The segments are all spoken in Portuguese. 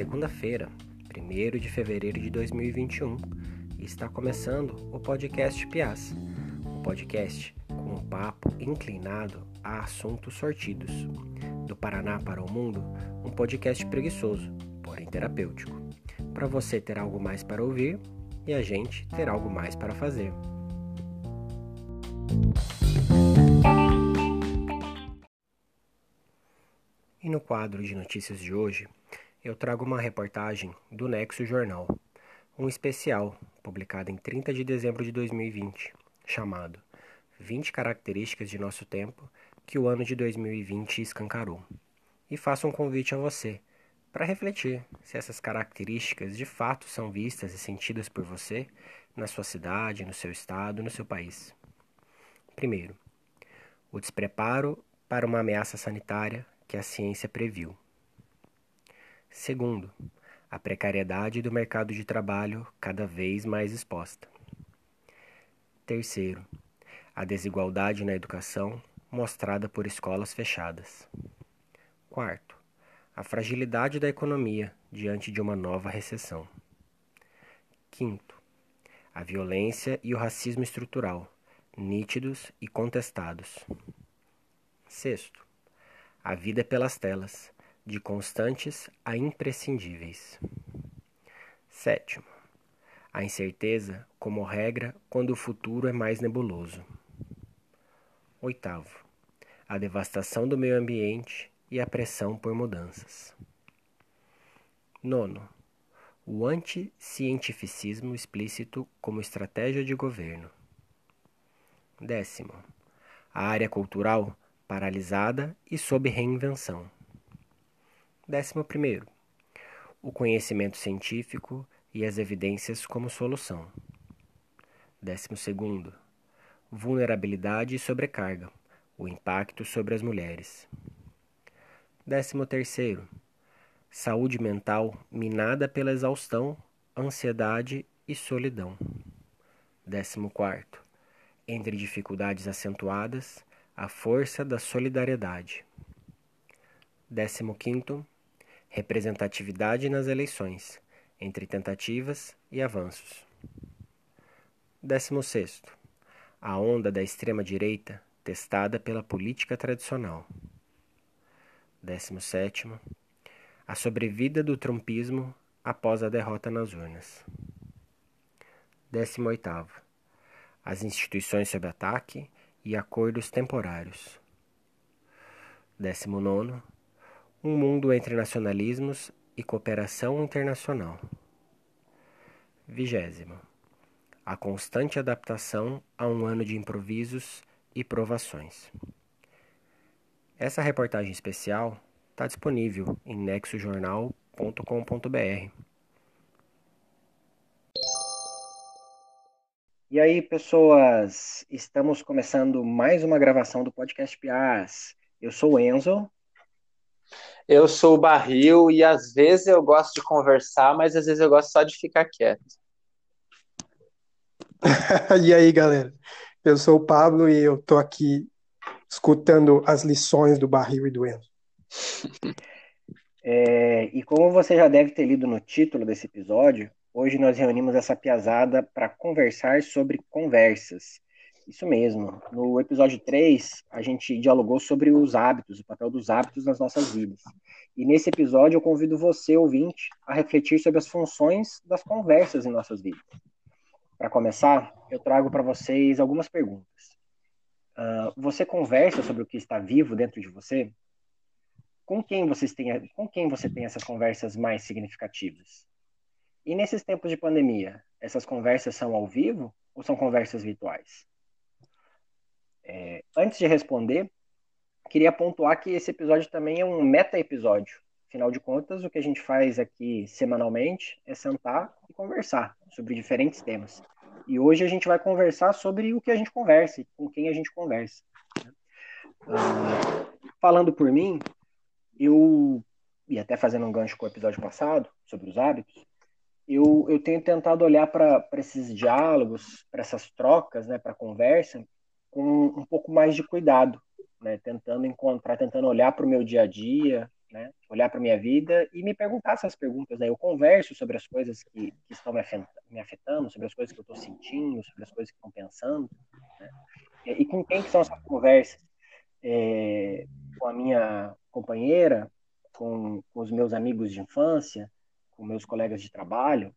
segunda-feira, 1 de fevereiro de 2021, e está começando o podcast Pias, um podcast com um papo inclinado a assuntos sortidos. Do Paraná para o mundo, um podcast preguiçoso, porém terapêutico, para você ter algo mais para ouvir e a gente ter algo mais para fazer. E no quadro de notícias de hoje, eu trago uma reportagem do Nexo Jornal, um especial publicado em 30 de dezembro de 2020, chamado 20 características de nosso tempo que o ano de 2020 escancarou. E faço um convite a você para refletir se essas características de fato são vistas e sentidas por você na sua cidade, no seu estado, no seu país. Primeiro, o despreparo para uma ameaça sanitária que a ciência previu. Segundo, a precariedade do mercado de trabalho cada vez mais exposta. Terceiro, a desigualdade na educação mostrada por escolas fechadas. Quarto, a fragilidade da economia diante de uma nova recessão. Quinto, a violência e o racismo estrutural, nítidos e contestados. Sexto, a vida é pelas telas, de constantes a imprescindíveis. Sétimo, a incerteza como regra quando o futuro é mais nebuloso. Oitavo, a devastação do meio ambiente e a pressão por mudanças. Nono, o anticientificismo explícito como estratégia de governo. Décimo, a área cultural paralisada e sob reinvenção. Décimo primeiro, o conhecimento científico e as evidências como solução. Décimo segundo, vulnerabilidade e sobrecarga, o impacto sobre as mulheres. Décimo terceiro, saúde mental minada pela exaustão, ansiedade e solidão. Décimo quarto, entre dificuldades acentuadas, a força da solidariedade. 15. Representatividade nas eleições, entre tentativas e avanços. 16. A onda da extrema-direita testada pela política tradicional. 17. A sobrevida do trumpismo após a derrota nas urnas. 18. As instituições sob ataque e acordos temporários. 19. Um mundo entre nacionalismos e cooperação internacional. 20. A constante adaptação a um ano de improvisos e provações. Essa reportagem especial está disponível em nexojornal.com.br. E aí, pessoas, estamos começando mais uma gravação do podcast Pias. Eu sou o Enzo. Eu sou o Barril e às vezes eu gosto de conversar, mas às vezes eu gosto só de ficar quieto. e aí, galera? Eu sou o Pablo e eu tô aqui escutando as lições do Barril e do Enzo. É, e como você já deve ter lido no título desse episódio, Hoje nós reunimos essa piazada para conversar sobre conversas. Isso mesmo. No episódio 3, a gente dialogou sobre os hábitos, o papel dos hábitos nas nossas vidas. E nesse episódio eu convido você, ouvinte, a refletir sobre as funções das conversas em nossas vidas. Para começar, eu trago para vocês algumas perguntas. Uh, você conversa sobre o que está vivo dentro de você? Com quem, vocês têm, com quem você tem essas conversas mais significativas? E nesses tempos de pandemia, essas conversas são ao vivo ou são conversas virtuais? É, antes de responder, queria pontuar que esse episódio também é um meta-episódio. Afinal de contas, o que a gente faz aqui semanalmente é sentar e conversar sobre diferentes temas. E hoje a gente vai conversar sobre o que a gente conversa e com quem a gente conversa. Uh, falando por mim, eu, e até fazendo um gancho com o episódio passado, sobre os hábitos, eu, eu tenho tentado olhar para esses diálogos, para essas trocas, né, para a conversa, com um pouco mais de cuidado, né, tentando encontrar, tentando olhar para o meu dia a dia, né? Olhar para minha vida e me perguntar essas perguntas. Né? Eu converso sobre as coisas que, que estão me afetando, sobre as coisas que eu estou sentindo, sobre as coisas que estão pensando. Né? E, com quem que são essas conversas? É, com a minha companheira, com, com, os meus amigos de infância, com meus colegas de trabalho,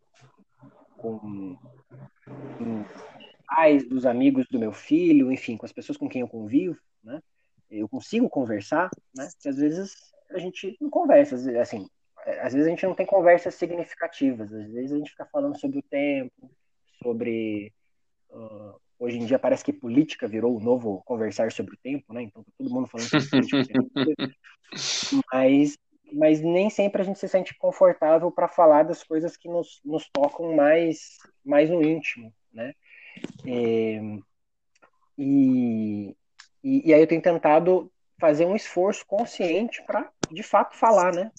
com, com pais dos amigos do meu filho, enfim, com as pessoas com quem eu convivo, né? Eu consigo conversar, né? Que às vezes a gente não conversa, assim, às vezes a gente não tem conversas significativas, às vezes a gente fica falando sobre o tempo, sobre uh, hoje em dia parece que política virou o novo conversar sobre o tempo, né? Então tá todo mundo falando sobre política, mas mas nem sempre a gente se sente confortável para falar das coisas que nos, nos tocam mais mais no íntimo, né? É, e, e, e aí eu tenho tentado fazer um esforço consciente para, de fato, falar, né?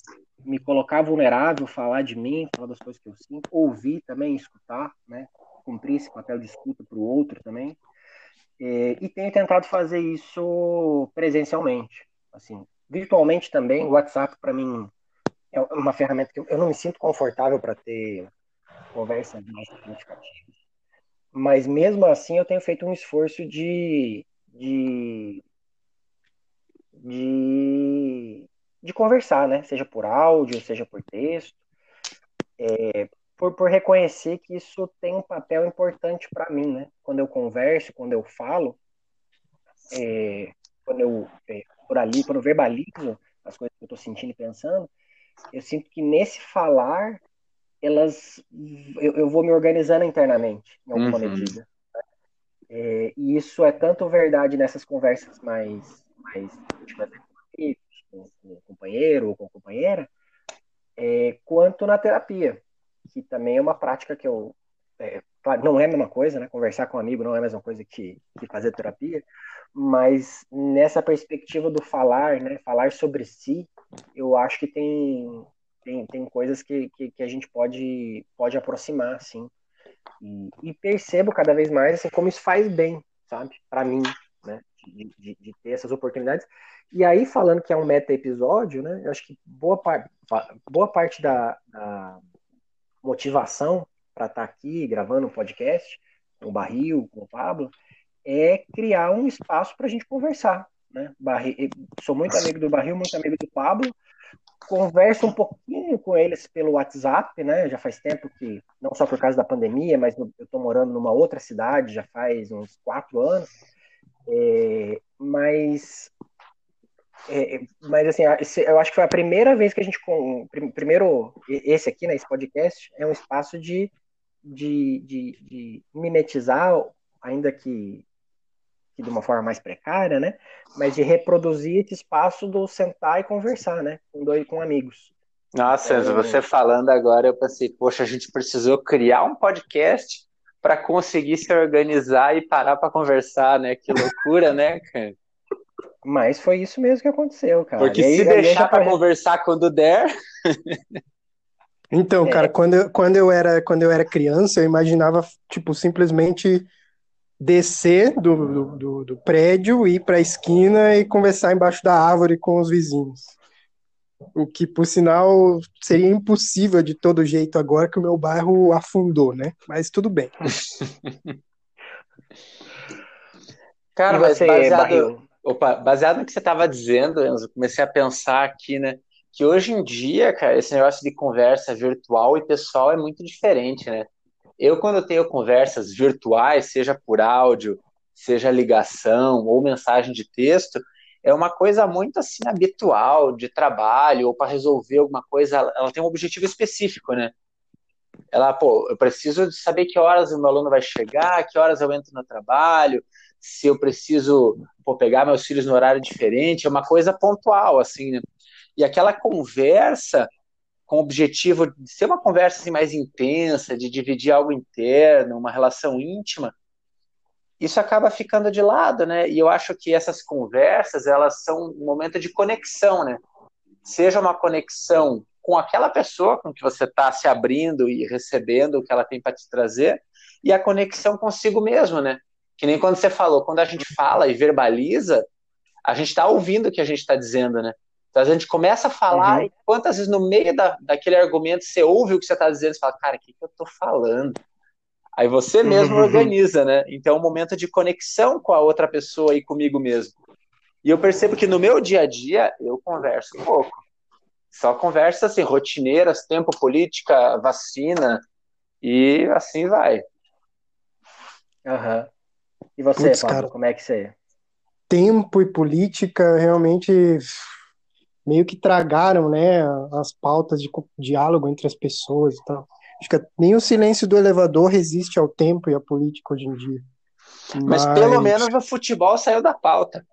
Me colocar vulnerável, falar de mim, falar das coisas que eu sinto, ouvir também, escutar, né? Cumprir esse papel de escuta para o outro também. É, e tenho tentado fazer isso presencialmente. Assim, virtualmente também, o WhatsApp para mim é uma ferramenta que eu não me sinto confortável para ter conversas mais significativas. Mas mesmo assim eu tenho feito um esforço de, de de, de conversar, né? Seja por áudio, seja por texto, é, por, por reconhecer que isso tem um papel importante para mim, né? Quando eu converso, quando eu falo, é, quando eu é, por ali, quando eu verbalizo as coisas que eu estou sentindo e pensando, eu sinto que nesse falar elas eu, eu vou me organizando internamente em alguma uhum. medida. É, e isso é tanto verdade nessas conversas mais mais com, com o companheiro ou com a companheira, é, quanto na terapia, que também é uma prática que eu. É, não é a mesma coisa, né? Conversar com um amigo não é a mesma coisa que, que fazer terapia, mas nessa perspectiva do falar, né? Falar sobre si, eu acho que tem, tem, tem coisas que, que, que a gente pode, pode aproximar, assim. E, e percebo cada vez mais assim, como isso faz bem, sabe? Para mim, né? De, de, de, ter essas oportunidades. E aí, falando que é um meta-episódio, né? Eu acho que boa, par boa parte da, da motivação para estar tá aqui gravando um podcast com o Barril, com o Pablo, é criar um espaço para a gente conversar. Né? Barril, sou muito amigo do Barril, muito amigo do Pablo, converso um pouquinho com eles pelo WhatsApp, né? Já faz tempo que, não só por causa da pandemia, mas eu estou morando numa outra cidade já faz uns quatro anos. É, mas, é, mas assim, eu acho que foi a primeira vez que a gente. Primeiro, esse aqui, né, esse podcast, é um espaço de, de, de, de mimetizar, ainda que de uma forma mais precária, né? Mas de reproduzir esse espaço do sentar e conversar, né? Com dois com amigos. Nossa, então, você falando agora, eu pensei, poxa, a gente precisou criar um podcast para conseguir se organizar e parar para conversar, né? Que loucura, né, cara? Mas foi isso mesmo que aconteceu, cara. Porque aí, se deixar para conversar quando der. Então, é. cara, quando eu, quando, eu era, quando eu era criança, eu imaginava, tipo, simplesmente descer do, do, do prédio, ir para a esquina e conversar embaixo da árvore com os vizinhos. O que, por sinal, seria impossível de todo jeito agora que o meu bairro afundou, né? Mas tudo bem. Cara, mas baseado, opa, baseado no que você estava dizendo, Enzo, comecei a pensar aqui, né? Que hoje em dia, cara, esse negócio de conversa virtual e pessoal é muito diferente, né? Eu, quando tenho conversas virtuais, seja por áudio, seja ligação ou mensagem de texto, é uma coisa muito assim habitual de trabalho ou para resolver alguma coisa, ela, tem um objetivo específico, né? Ela, pô, eu preciso saber que horas o meu aluno vai chegar, que horas eu entro no trabalho, se eu preciso pô, pegar meus filhos no horário diferente, é uma coisa pontual, assim, né? E aquela conversa com o objetivo de ser uma conversa assim, mais intensa, de dividir algo interno, uma relação íntima, isso acaba ficando de lado, né? E eu acho que essas conversas, elas são um momento de conexão, né? Seja uma conexão com aquela pessoa com que você está se abrindo e recebendo o que ela tem para te trazer, e a conexão consigo mesmo, né? Que nem quando você falou, quando a gente fala e verbaliza, a gente está ouvindo o que a gente está dizendo, né? Então a gente começa a falar, uhum. e quantas vezes no meio da, daquele argumento você ouve o que você está dizendo e fala, cara, o que, que eu estou falando? Aí você mesmo uhum. organiza, né? Então é um momento de conexão com a outra pessoa e comigo mesmo. E eu percebo que no meu dia a dia eu converso pouco. Só conversas assim, rotineiras, tempo, política, vacina, e assim vai. Uhum. E você, Puts, Paulo, cara, como é que você é? Tempo e política realmente meio que tragaram, né, as pautas de diálogo entre as pessoas e tal. Acho que nem o silêncio do elevador resiste ao tempo e à política hoje em dia. Mas, Mas pelo menos o futebol saiu da pauta.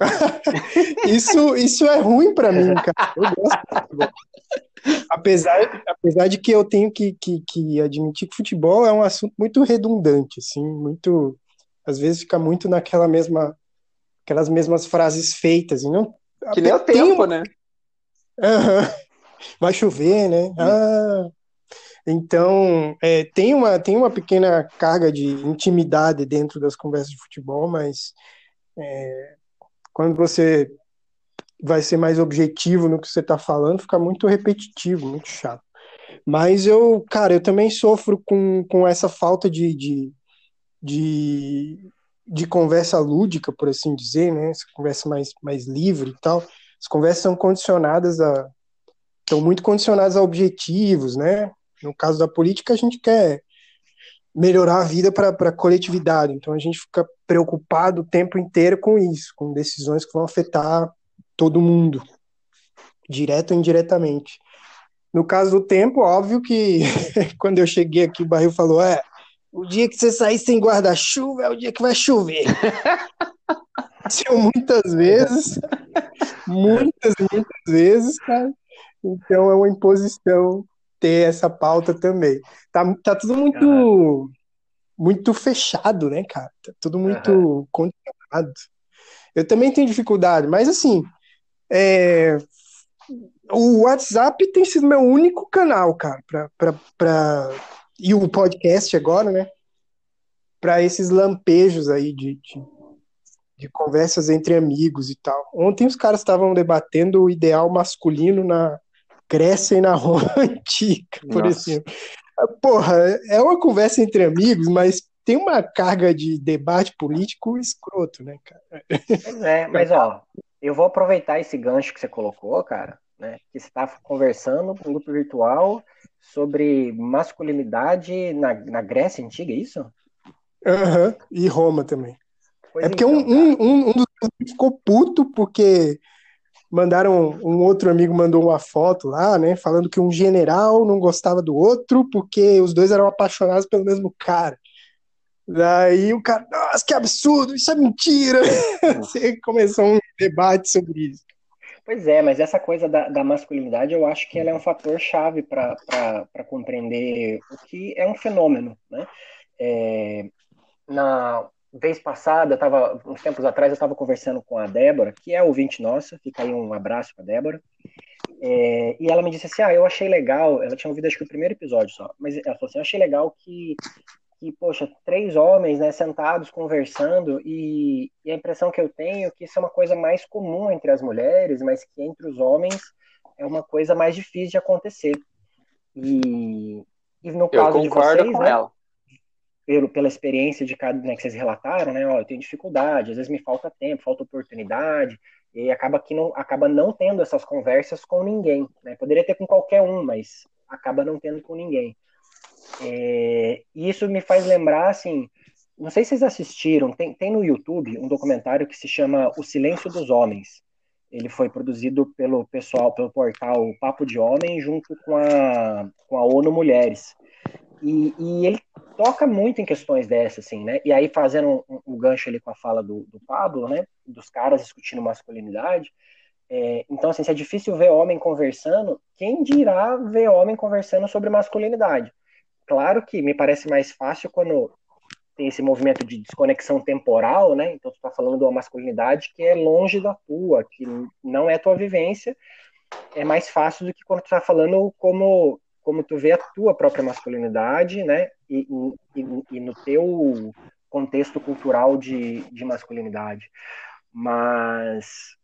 isso, isso é ruim para mim, cara. Eu gosto. Apesar, apesar de que eu tenho que, que, que admitir que futebol é um assunto muito redundante, assim, muito. Às vezes fica muito naquela mesma. aquelas mesmas frases feitas. E não, que nem o tempo, né? Uhum. Vai chover, né? Ah. Então, é, tem, uma, tem uma pequena carga de intimidade dentro das conversas de futebol, mas é, quando você vai ser mais objetivo no que você está falando, fica muito repetitivo, muito chato. Mas eu, cara, eu também sofro com, com essa falta de, de, de, de conversa lúdica, por assim dizer, né? Essa conversa mais, mais livre e tal. As conversas são condicionadas a. estão muito condicionadas a objetivos, né? No caso da política, a gente quer melhorar a vida para a coletividade. Então a gente fica preocupado o tempo inteiro com isso, com decisões que vão afetar todo mundo, direto ou indiretamente. No caso do tempo, óbvio que quando eu cheguei aqui, o barril falou: é, o dia que você sair sem guarda-chuva é o dia que vai chover. Aconteceu muitas vezes, muitas, muitas vezes, cara. Então é uma imposição ter essa pauta também. Tá, tá tudo muito uhum. muito fechado, né, cara? Tá tudo muito uhum. controlado. Eu também tenho dificuldade, mas assim, é, o WhatsApp tem sido meu único canal, cara, pra, e o podcast agora, né? Para esses lampejos aí de, de, de, conversas entre amigos e tal. Ontem os caras estavam debatendo o ideal masculino na, crescem na Roma antiga, por Nossa. exemplo. Porra, é uma conversa entre amigos, mas tem uma carga de debate político escroto, né, cara? Pois é, mas ó, eu vou aproveitar esse gancho que você colocou, cara, né? Que está conversando com um grupo virtual sobre masculinidade na, na Grécia Antiga, é isso? Aham, uhum, e Roma também. Pois é porque então, um, um, um dos ficou puto porque mandaram um outro amigo mandou uma foto lá, né, falando que um general não gostava do outro porque os dois eram apaixonados pelo mesmo cara. Daí o cara, nossa, que absurdo, isso é mentira. Você começou um debate sobre isso. Pois é, mas essa coisa da, da masculinidade eu acho que ela é um fator chave para compreender o que é um fenômeno, né? É, na, vez passada, tava, uns tempos atrás, eu estava conversando com a Débora, que é ouvinte nossa, fica aí um abraço para a Débora, é, e ela me disse assim, ah, eu achei legal, ela tinha ouvido acho que o primeiro episódio só, mas ela falou assim, eu achei legal que, que poxa, três homens, né, sentados conversando, e, e a impressão que eu tenho é que isso é uma coisa mais comum entre as mulheres, mas que entre os homens é uma coisa mais difícil de acontecer. E, e no caso de vocês, com né, ela pelo, pela experiência de cada, né, que vocês relataram, né, ó, eu tenho dificuldade, às vezes me falta tempo, falta oportunidade, e acaba que não, acaba não tendo essas conversas com ninguém, né, poderia ter com qualquer um, mas acaba não tendo com ninguém. É, e isso me faz lembrar, assim, não sei se vocês assistiram, tem, tem no YouTube um documentário que se chama O Silêncio dos Homens. Ele foi produzido pelo pessoal, pelo portal Papo de Homem, junto com a, com a ONU Mulheres. E, e, ele toca muito em questões dessas, assim, né? E aí, fazendo um, um gancho ali com a fala do, do, Pablo, né? Dos caras discutindo masculinidade. É, então, assim, se é difícil ver homem conversando, quem dirá ver homem conversando sobre masculinidade? Claro que me parece mais fácil quando tem esse movimento de desconexão temporal, né? Então, tu tá falando de uma masculinidade que é longe da tua, que não é tua vivência. É mais fácil do que quando tu tá falando como como tu vê a tua própria masculinidade, né? E, e, e no teu contexto cultural de, de masculinidade. Mas,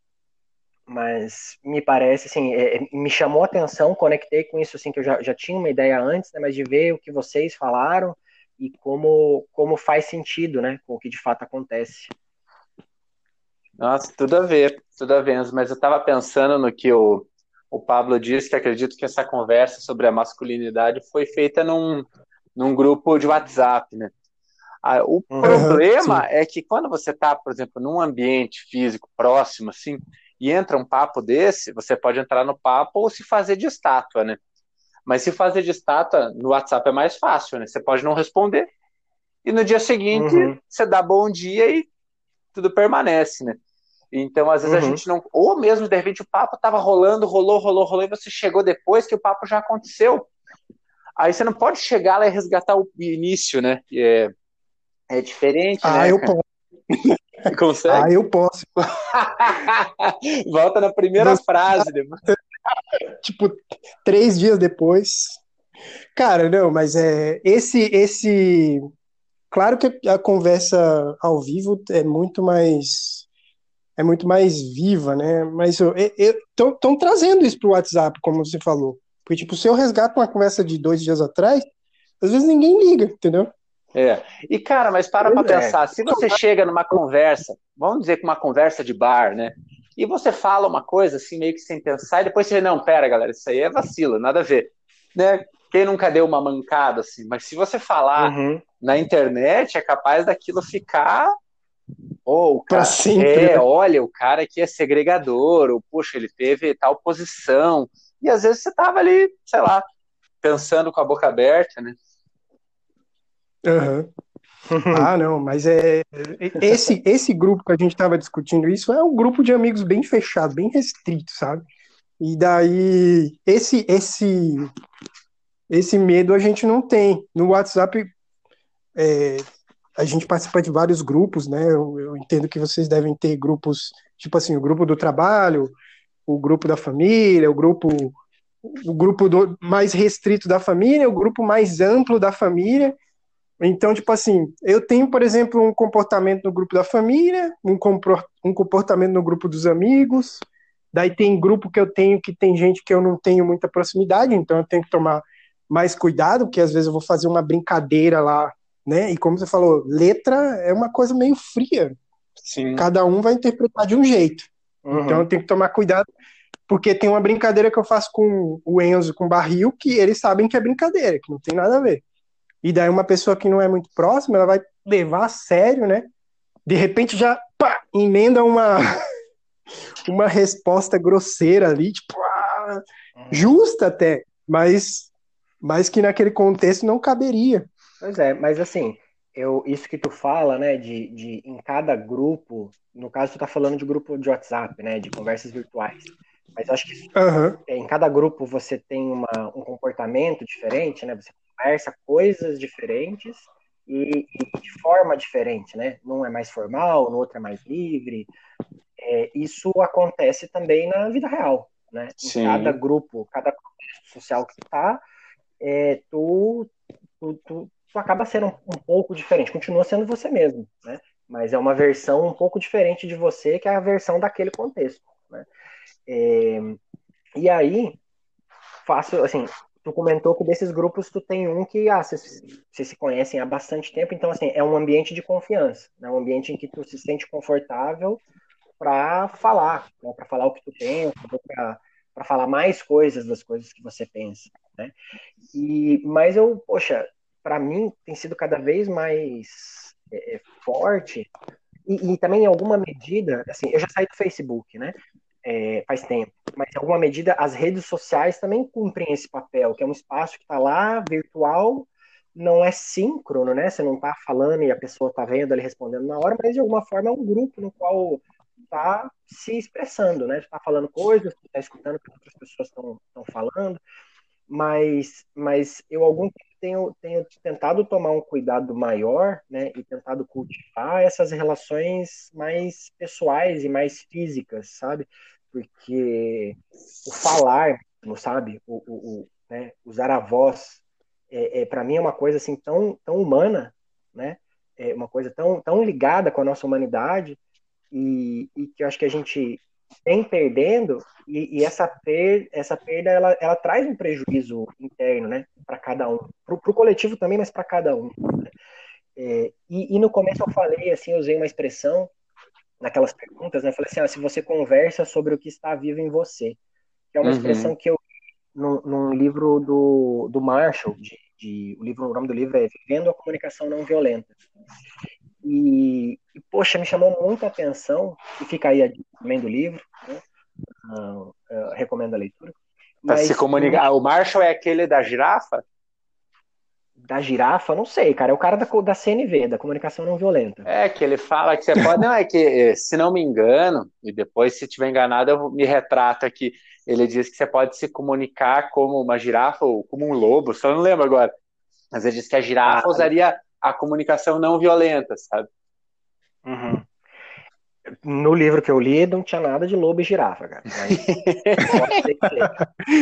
mas me parece, assim, é, é, me chamou a atenção, conectei com isso, assim, que eu já, já tinha uma ideia antes, né, mas de ver o que vocês falaram e como, como faz sentido, né, com o que de fato acontece. Nossa, tudo a ver, tudo a ver, mas eu estava pensando no que o, o Pablo disse, que acredito que essa conversa sobre a masculinidade foi feita num, num grupo de WhatsApp, né? Ah, o uhum, problema sim. é que quando você está, por exemplo, num ambiente físico próximo, assim, e entra um papo desse, você pode entrar no papo ou se fazer de estátua, né? Mas se fazer de estátua no WhatsApp é mais fácil, né? Você pode não responder e no dia seguinte uhum. você dá bom dia e tudo permanece, né? Então, às vezes uhum. a gente não. Ou mesmo, de repente, o papo tava rolando, rolou, rolou, rolou, e você chegou depois que o papo já aconteceu. Aí você não pode chegar lá e resgatar o início, né? É, é diferente, ah, né? Eu posso. Consegue? Ah, eu posso. Volta na primeira Você... frase. tipo, três dias depois. Cara, não, mas é esse esse claro que a conversa ao vivo é muito mais é muito mais viva, né? Mas estão trazendo isso para o WhatsApp, como você falou. Porque, tipo, se eu resgato uma conversa de dois dias atrás, às vezes ninguém liga, entendeu? É. E, cara, mas para pra é. pensar, se você chega numa conversa, vamos dizer que uma conversa de bar, né? E você fala uma coisa assim, meio que sem pensar, e depois você vê, não, pera, galera, isso aí é vacilo, nada a ver. Né? Quem nunca deu uma mancada assim? Mas se você falar uhum. na internet, é capaz daquilo ficar. Ou oh, cara, sempre, é, né? olha, o cara aqui é segregador, ou puxa, ele teve tal posição. E às vezes você tava ali, sei lá, pensando com a boca aberta, né? Uhum. ah, não, mas é esse esse grupo que a gente estava discutindo isso é um grupo de amigos bem fechado, bem restrito, sabe? E daí esse esse esse medo a gente não tem. No WhatsApp é, a gente participa de vários grupos, né? Eu, eu, entendo que vocês devem ter grupos, tipo assim, o grupo do trabalho, o grupo da família, o grupo o grupo do, mais restrito da família, o grupo mais amplo da família então, tipo assim, eu tenho, por exemplo, um comportamento no grupo da família, um, um comportamento no grupo dos amigos, daí tem grupo que eu tenho que tem gente que eu não tenho muita proximidade, então eu tenho que tomar mais cuidado, porque às vezes eu vou fazer uma brincadeira lá, né? E como você falou, letra é uma coisa meio fria. Sim. Cada um vai interpretar de um jeito. Uhum. Então eu tenho que tomar cuidado, porque tem uma brincadeira que eu faço com o Enzo, com o Barril, que eles sabem que é brincadeira, que não tem nada a ver. E daí uma pessoa que não é muito próxima, ela vai levar a sério, né? De repente já pá, emenda uma uma resposta grosseira ali, tipo, ah, justa até, mas mas que naquele contexto não caberia. Pois é, mas assim, eu, isso que tu fala, né, de, de em cada grupo, no caso tu tá falando de grupo de WhatsApp, né, de conversas virtuais, mas acho que uhum. em cada grupo você tem uma, um comportamento diferente, né, você conversa coisas diferentes e, e, de forma diferente, né? Num é mais formal, no outro é mais livre. É, isso acontece também na vida real, né? Sim. Em cada grupo, cada contexto social que tu tá, é, tu, tu, tu, tu, acaba sendo um, um, pouco diferente. Continua sendo você mesmo, né? Mas é uma versão um pouco diferente de você, que é a versão daquele contexto, né? É, e aí, faço, assim, tu comentou que desses grupos tu tem um que ah, vocês, se conhecem há bastante tempo, então assim, é um ambiente de confiança, né? um ambiente em que tu se sente confortável para falar, né? para falar o que tu pensa, para falar mais coisas das coisas que você pensa, né? E mas eu, poxa, para mim tem sido cada vez mais é, forte e, e, também em alguma medida, assim, eu já saí do Facebook, né? É, faz tempo. Mas, em alguma medida, as redes sociais também cumprem esse papel, que é um espaço que está lá, virtual, não é síncrono, né? Você não está falando e a pessoa está vendo ali respondendo na hora, mas de alguma forma é um grupo no qual está se expressando, né? Está falando coisas, está escutando o que outras pessoas estão falando, mas, mas eu algum tenho, tenho tentado tomar um cuidado maior, né? E tentado cultivar essas relações mais pessoais e mais físicas, sabe? porque o falar, não sabe, o, o, o né, usar a voz, é, é para mim é uma coisa assim tão, tão humana, né? É uma coisa tão, tão ligada com a nossa humanidade e, e que eu acho que a gente vem perdendo e, e, essa, per, essa perda ela, ela traz um prejuízo interno, né, para cada um, para o coletivo também, mas para cada um. Né? É, e, e, no começo eu falei assim, eu usei uma expressão naquelas perguntas, né, eu falei assim, ah, se você conversa sobre o que está vivo em você, que é uma uhum. expressão que eu num, num livro do, do Marshall, de, de, o livro, o nome do livro é Vivendo a Comunicação Não Violenta. E, e, poxa, me chamou muita atenção, e fica aí também do livro, né? uh, uh, recomendo a leitura. Mas, se comunicar, o Marshall é aquele da girafa? Da girafa, não sei, cara. É o cara da, da CNV, da comunicação não violenta. É, que ele fala que você pode. não, é que, eh, se não me engano, e depois, se tiver enganado, eu me retrato aqui. Ele diz que você pode se comunicar como uma girafa ou como um lobo, só não lembro agora. Mas ele diz que a girafa ah, usaria a comunicação não violenta, sabe? Uhum. No livro que eu li, não tinha nada de lobo e girafa, cara. Mas...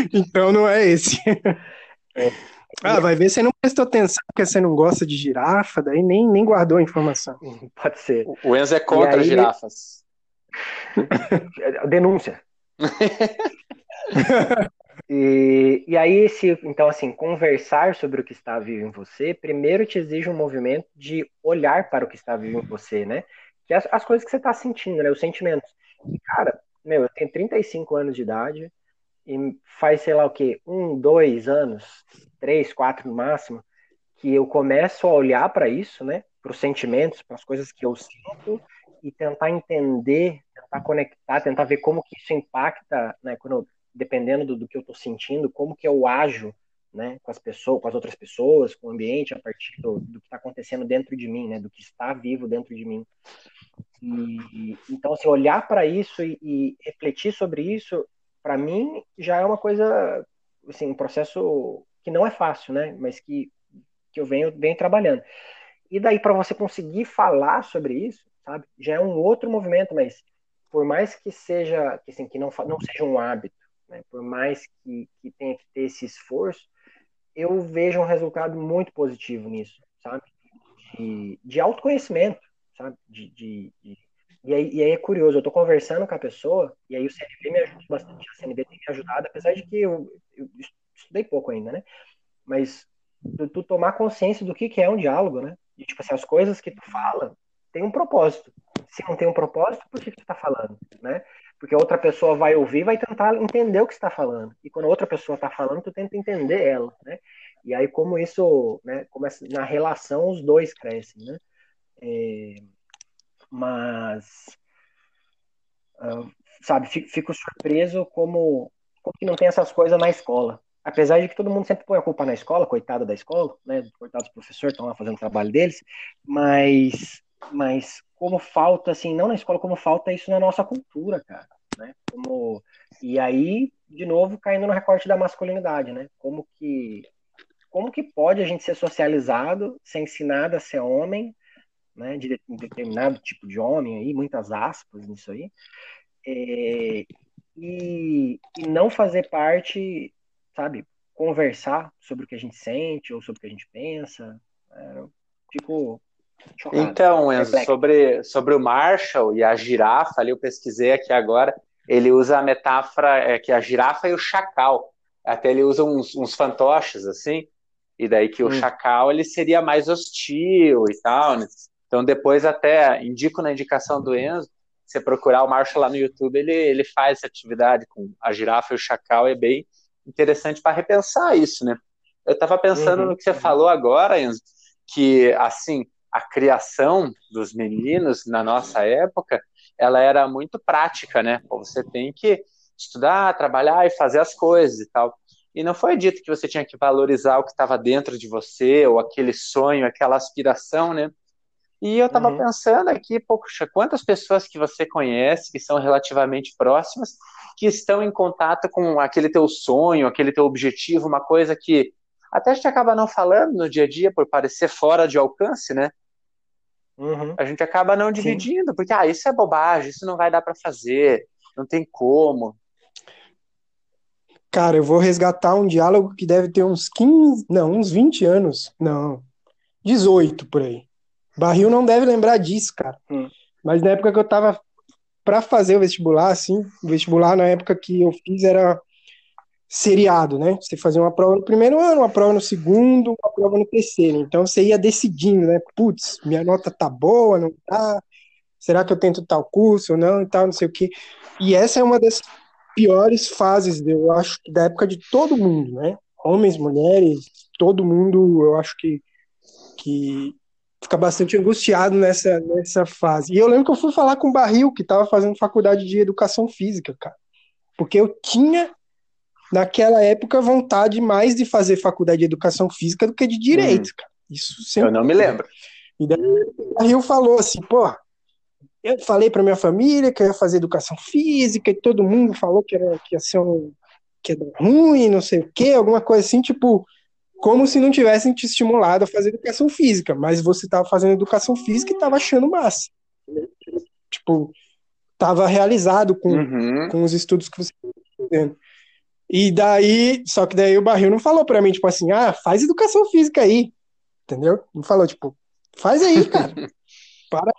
então não é esse. É. Ah, vai ver, você não prestou atenção porque você não gosta de girafa, daí nem, nem guardou a informação. Pode ser. O Enzo é contra aí... girafas. Denúncia. E, e aí, esse, então, assim, conversar sobre o que está vivo em você, primeiro te exige um movimento de olhar para o que está vivo em você, né? Que é as, as coisas que você está sentindo, né? Os sentimentos. E, cara, meu, eu tenho 35 anos de idade e faz, sei lá o quê, um, dois anos, três, quatro no máximo, que eu começo a olhar para isso, né? Para os sentimentos, para as coisas que eu sinto e tentar entender, tentar conectar, tentar ver como que isso impacta, né? Quando dependendo do, do que eu estou sentindo, como que eu ajo né, com as pessoas, com as outras pessoas, com o ambiente, a partir do, do que está acontecendo dentro de mim, né, do que está vivo dentro de mim. E, então, assim, olhar para isso e, e, refletir sobre isso, para mim já é uma coisa, assim, um processo que não é fácil, né, mas que, que eu venho, venho trabalhando. E daí para você conseguir falar sobre isso, sabe, já é um outro movimento, mas por mais que seja, que, assim, que não, não seja um hábito, né? Por mais que, que tenha que ter esse esforço, eu vejo um resultado muito positivo nisso, sabe? De, de autoconhecimento, sabe? De, de, de... E, aí, e aí é curioso, eu tô conversando com a pessoa, e aí o CNB me ajuda bastante, a CNB tem me ajudado, apesar de que eu, eu estudei pouco ainda, né? Mas tu, tu, tomar consciência do que, que é um diálogo, né? E, tipo assim, as coisas que tu fala tem um propósito. Se não tem um propósito, por que, que tu tá falando, né? Porque outra pessoa vai ouvir vai tentar entender o que está falando. E quando outra pessoa está falando, tu tenta entender ela, né? E aí como isso, né, começa na relação os dois crescem, né? É, mas uh, sabe, fico, surpreso como, como que não tem essas coisas na escola. Apesar de que todo mundo sempre põe a culpa na escola, coitada da escola, né? Coitados dos professores estão lá fazendo o trabalho deles, mas mas como falta, assim, não na escola, como falta isso na nossa cultura, cara, né? Como... E aí, de novo, caindo no recorte da masculinidade, né? Como que, como que pode a gente ser socializado, ser ensinado a ser homem, né? De, de determinado tipo de homem aí, muitas aspas nisso aí, é, e, e não fazer parte, sabe, conversar sobre o que a gente sente ou sobre o que a gente pensa. É, fico Chocado. Então, Enzo, sobre, sobre o Marshall e a girafa, ali eu pesquisei aqui agora, ele usa a metáfora é, que a girafa e o chacal. Até ele usa uns, uns fantoches, assim, e daí que o hum. chacal ele seria mais hostil e tal, né? Então depois até indico na indicação do Enzo, você procurar o Marshall lá no YouTube, ele, ele faz essa atividade com a girafa e o chacal, é bem interessante para repensar isso, né? Eu estava pensando uhum. no que você falou agora, Enzo, que assim, a criação dos meninos na nossa época, ela era muito prática, né? Você tem que estudar, trabalhar e fazer as coisas e tal. E não foi dito que você tinha que valorizar o que estava dentro de você, ou aquele sonho, aquela aspiração, né? E eu estava uhum. pensando aqui, poxa, quantas pessoas que você conhece, que são relativamente próximas, que estão em contato com aquele teu sonho, aquele teu objetivo, uma coisa que até a gente acaba não falando no dia a dia por parecer fora de alcance, né? Uhum. A gente acaba não dividindo, Sim. porque ah, isso é bobagem, isso não vai dar para fazer, não tem como. Cara, eu vou resgatar um diálogo que deve ter uns 15, não, uns 20 anos. Não, 18 por aí. Barril não deve lembrar disso, cara. Hum. Mas na época que eu tava para fazer o vestibular, assim, o vestibular na época que eu fiz era seriado, né? Você fazia uma prova no primeiro ano, uma prova no segundo, uma prova no terceiro. Então você ia decidindo, né? Putz, minha nota tá boa, não tá? Será que eu tento tal curso ou não e tal, não sei o quê. E essa é uma das piores fases, eu acho, da época de todo mundo, né? Homens, mulheres, todo mundo, eu acho que, que fica bastante angustiado nessa, nessa fase. E eu lembro que eu fui falar com o Barril, que estava fazendo faculdade de educação física, cara. Porque eu tinha, naquela época, vontade mais de fazer faculdade de educação física do que de direito, hum. cara. Isso sempre. Eu não me lembro. E daí o Barril falou assim, pô, eu falei para minha família que eu ia fazer educação física e todo mundo falou que, era, que ia ser um, que era ruim, não sei o quê, alguma coisa assim, tipo, como se não tivessem te estimulado a fazer educação física, mas você estava fazendo educação física e estava achando massa. Tipo, estava realizado com, uhum. com os estudos que você estava fazendo. E daí, só que daí o Barril não falou para mim, tipo assim, ah, faz educação física aí, entendeu? Não falou, tipo, faz aí, cara. Para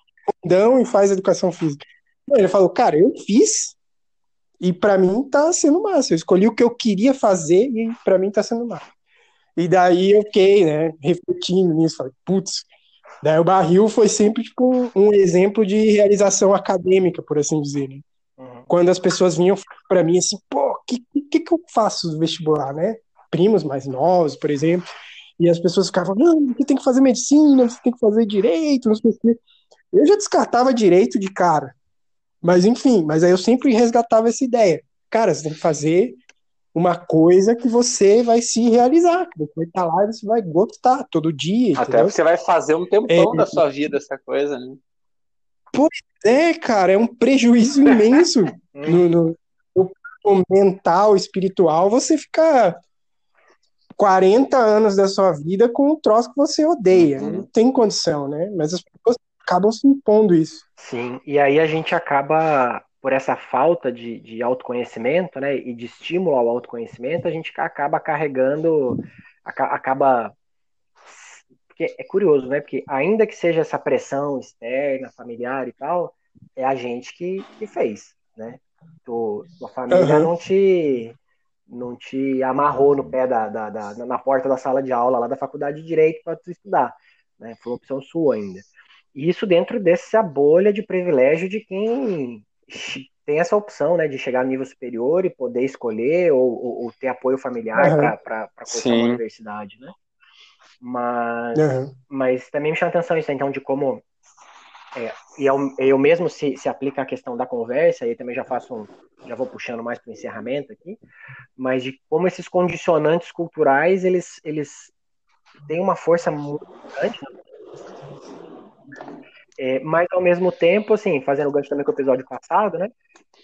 e faz educação física. Ele falou, cara, eu fiz e para mim tá sendo massa. Eu escolhi o que eu queria fazer e para mim tá sendo massa. E daí eu fiquei, né, refletindo nisso, falei, putz. Daí o barril foi sempre tipo um exemplo de realização acadêmica, por assim dizer. Né? Uhum. Quando as pessoas vinham para mim assim, pô, que, que, que eu faço no vestibular, né? Primos mais novos, por exemplo. E as pessoas ficavam, não, você tem que fazer medicina, você tem que fazer direito, não sei o quê. Eu já descartava direito de cara. Mas enfim, mas aí eu sempre resgatava essa ideia. Cara, você tem que fazer uma coisa que você vai se realizar. Você vai estar lá e você vai gostar todo dia. Até entendeu? você vai fazer um tempão é, da sua vida essa coisa, né? Pois é, cara, é um prejuízo imenso no, no, no, mental, espiritual, você ficar 40 anos da sua vida com um troço que você odeia. Uhum. Não tem condição, né? Mas as pessoas acabam se impondo isso. Sim, e aí a gente acaba, por essa falta de, de autoconhecimento, né, e de estímulo ao autoconhecimento, a gente acaba carregando, acaba. Porque é curioso, né? Porque ainda que seja essa pressão externa, familiar e tal, é a gente que, que fez, né? Tu, tua família uhum. não te não te amarrou no pé da, da, da, na porta da sala de aula lá da faculdade de direito para tu estudar, né? Foi uma opção sua ainda. Isso dentro dessa bolha de privilégio de quem tem essa opção, né, de chegar a nível superior e poder escolher ou, ou, ou ter apoio familiar uhum. para cursar uma universidade, né? Mas, uhum. mas também me chama atenção isso, então, de como é, e eu, eu mesmo se, se aplica a questão da conversa, e também já faço um, já vou puxando mais para o encerramento aqui, mas de como esses condicionantes culturais, eles, eles têm uma força muito grande é, mas ao mesmo tempo, assim, fazendo o gancho também com o episódio passado, né?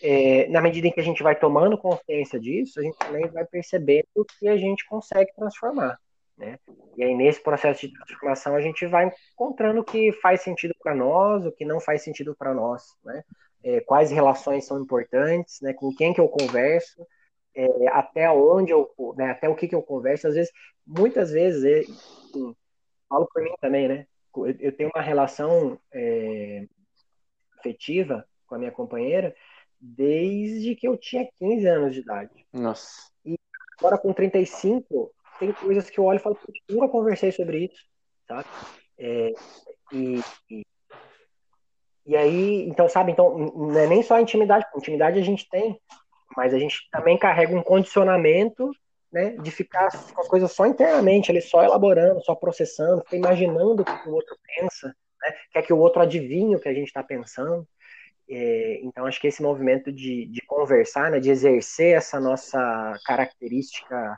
É, na medida em que a gente vai tomando consciência disso, a gente também vai percebendo que a gente consegue transformar, né? E aí nesse processo de transformação a gente vai encontrando o que faz sentido para nós, o que não faz sentido para nós, né? É, quais relações são importantes, né? Com quem que eu converso, é, até onde eu, né? Até o que que eu converso. Às vezes, muitas vezes, é, assim, falo por mim também, né? eu tenho uma relação é, afetiva com a minha companheira desde que eu tinha 15 anos de idade. Nossa. E agora com 35, tem coisas que eu olho e falo, nunca conversei sobre isso, sabe? É, e, e, e, aí, então, sabe, então, não é nem só a intimidade, intimidade a gente tem, mas a gente também carrega um condicionamento né, de ficar com as coisas só internamente, ele só elaborando, só processando, imaginando o que o outro pensa, né, quer que o outro adivinhe o que a gente está pensando. É, então, acho que esse movimento de, de conversar, né, de exercer essa nossa característica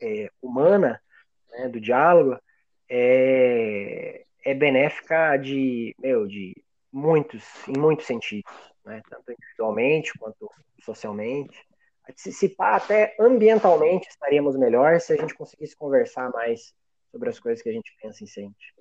é, humana né, do diálogo é, é benéfica de, meu, de muitos, em muitos sentidos, né, tanto individualmente quanto socialmente se até ambientalmente estaríamos melhor se a gente conseguisse conversar mais sobre as coisas que a gente pensa e sente.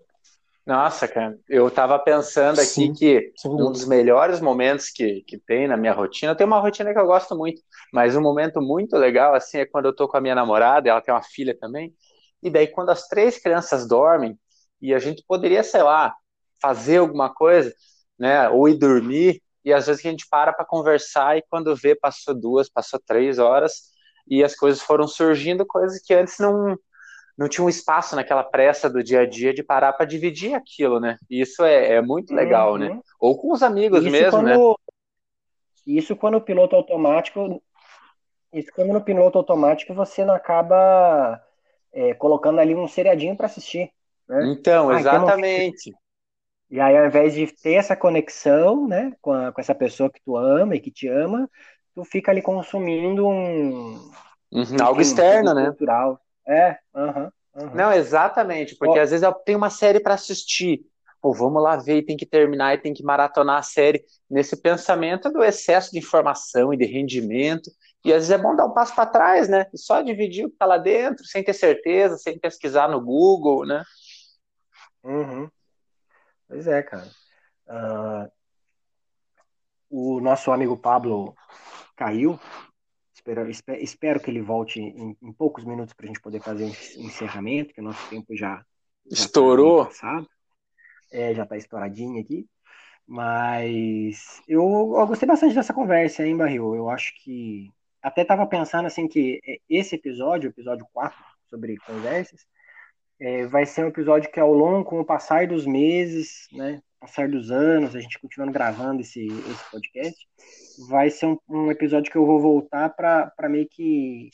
Nossa, cara, eu tava pensando aqui sim, que um dos melhores momentos que, que tem na minha rotina, eu tenho uma rotina que eu gosto muito, mas um momento muito legal, assim, é quando eu tô com a minha namorada, ela tem uma filha também, e daí quando as três crianças dormem, e a gente poderia, sei lá, fazer alguma coisa, né, ou ir dormir, E às vezes a gente para para conversar e quando vê, passou duas, passou três horas e as coisas foram surgindo, coisas que antes não, não tinha um espaço naquela pressa do dia a dia de parar para dividir aquilo, né? E isso é, é muito legal, né? uhum. né? Ou com os amigos isso mesmo, quando, né? Isso quando o piloto automático. Isso quando no piloto automático você não acaba é, colocando ali um seriadinho para assistir. Né? Então, ah, exatamente. Então e aí, ao invés de ter essa conexão, né, com, a, com essa pessoa que tu ama e que te ama, tu fica ali consumindo um. Uhum, algo externo, um né? Cultural. É, aham. Uhum, uhum. Não, exatamente, porque às vezes eu tenho uma série para assistir. Pô, vamos lá ver e tem que terminar e tem que maratonar a série. Nesse pensamento do excesso de informação e de rendimento. E às vezes é bom dar um passo para trás, né? E só dividir o que está lá dentro, sem ter certeza, sem pesquisar no Google, né? Uhum. Pois é, cara. Uh, o nosso amigo Pablo caiu. Espero, espero que ele volte em, em poucos minutos para a gente poder fazer o encerramento, que o nosso tempo já, já tá estourou. Tá é, já está estouradinho aqui. Mas eu, eu, gostei bastante dessa conversa, hein, Barril? Eu acho que até estava pensando assim que esse episódio, o episódio 4, sobre conversas, é, vai ser um episódio que ao longo, com o passar dos meses, né, passar dos anos, a gente continuando gravando esse, esse podcast, vai ser um, um episódio que eu vou voltar para meio que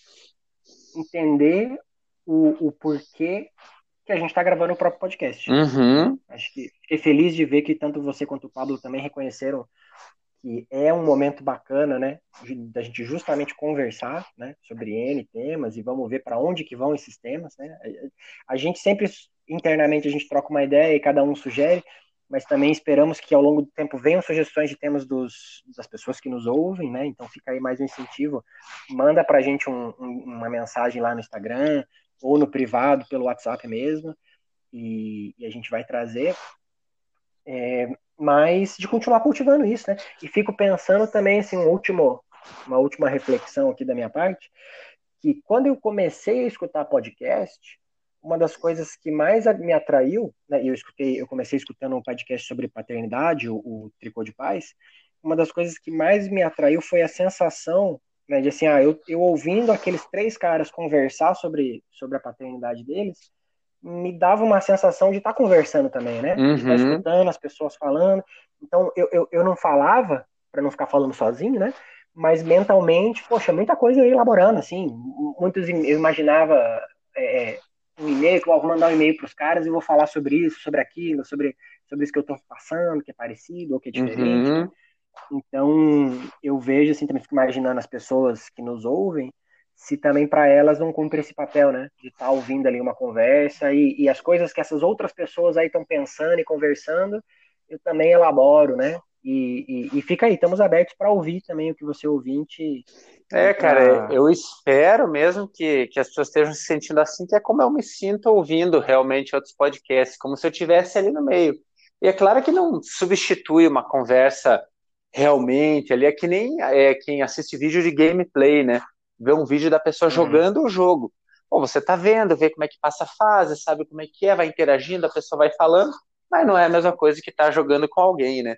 entender o, o porquê que a gente está gravando o próprio podcast. Uhum. Acho que fiquei feliz de ver que tanto você quanto o Pablo também reconheceram que é um momento bacana, né, da gente justamente conversar, né, sobre N temas e vamos ver para onde que vão esses temas, né? A gente sempre internamente a gente troca uma ideia e cada um sugere, mas também esperamos que ao longo do tempo venham sugestões de temas dos, das pessoas que nos ouvem, né? Então fica aí mais um incentivo, manda para a gente um, um, uma mensagem lá no Instagram ou no privado pelo WhatsApp mesmo e, e a gente vai trazer. É, mas de continuar cultivando isso, né? E fico pensando também, assim, um último, uma última reflexão aqui da minha parte, que quando eu comecei a escutar podcast, uma das coisas que mais me atraiu, né, eu escutei, eu comecei escutando um podcast sobre paternidade, o, o Tricô de Paz, uma das coisas que mais me atraiu foi a sensação né, de assim, ah, eu, eu ouvindo aqueles três caras conversar sobre, sobre a paternidade deles, me dava uma sensação de estar tá conversando também, né? Uhum. De estar tá escutando as pessoas falando. Então, eu, eu, eu não falava, para não ficar falando sozinho, né? Mas mentalmente, poxa, muita coisa eu ia elaborando, assim. Muitos, eu imaginava é, é um e-mail, que eu vou mandar um e-mail para os caras e vou falar sobre isso, sobre aquilo, sobre, sobre isso que eu estou passando, que é parecido ou que é diferente. Uhum. Então, eu vejo, assim, também fico imaginando as pessoas que nos ouvem, se também para elas não cumpre esse papel, né? De estar tá ouvindo ali uma conversa e, e, as coisas que essas outras pessoas aí estão pensando e conversando, eu também elaboro, né? E, e, e fica aí, estamos abertos para ouvir também o que você ouvinte. É, cara, eu espero mesmo que, que as pessoas estejam se sentindo assim, que é como eu me sinto ouvindo realmente outros podcasts, como se eu estivesse ali no meio. E é claro que não substitui uma conversa realmente ali, é que nem é, quem assiste vídeo de gameplay, né? ver um vídeo da pessoa uhum. jogando o jogo. Pô, você tá vendo, vê como é que passa a fase, sabe como é que é, vai interagindo, a pessoa vai falando, mas não é a mesma coisa que tá jogando com alguém, né?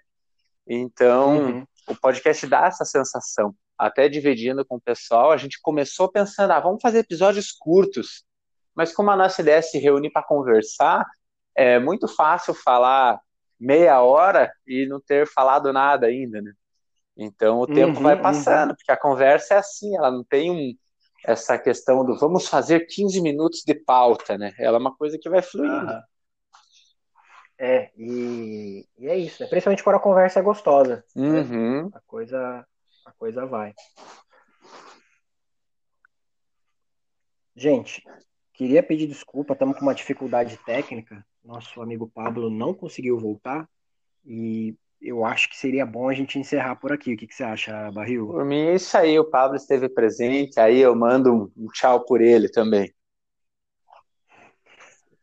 Então, uhum. o podcast dá essa sensação. Até dividindo com o pessoal, a gente começou pensando, ah, vamos fazer episódios curtos. Mas como a nossa ideia é se reunir para conversar, é muito fácil falar meia hora e não ter falado nada ainda, né? Então o tempo uhum, vai passando, uhum. porque a conversa é assim, ela não tem um, essa questão do vamos fazer 15 minutos de pauta, né? Ela é uma coisa que vai fluindo. Uhum. É, e, e, é isso, né? Principalmente quando a conversa é gostosa. Né? Uhum. A, coisa, a coisa vai. Gente, queria pedir desculpa, estamos com uma dificuldade técnica. Nosso amigo Pablo não conseguiu voltar. E eu acho que seria bom a gente encerrar por aqui. O que, que você acha, Barril? Por mim, é isso aí. O Pablo esteve presente, aí eu mando um, um tchau por ele também.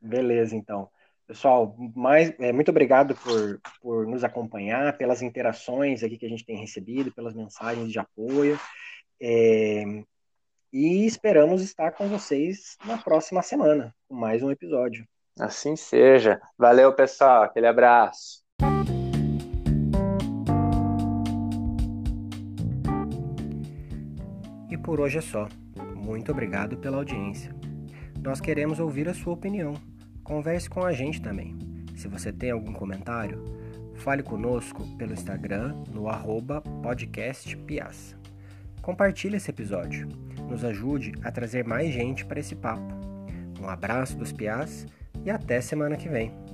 Beleza, então. Pessoal, mais, é, muito obrigado por, por nos acompanhar, pelas interações aqui que a gente tem recebido, pelas mensagens de apoio. É, e esperamos estar com vocês na próxima semana, com mais um episódio. Assim seja. Valeu, pessoal. Aquele abraço. E por hoje é só. Muito obrigado pela audiência. Nós queremos ouvir a sua opinião Converse com a gente também. Se você tem algum comentário, fale conosco pelo Instagram no arroba. Compartilhe esse episódio. Nos ajude a trazer mais gente para esse papo. Um abraço dos Piás e até semana que vem.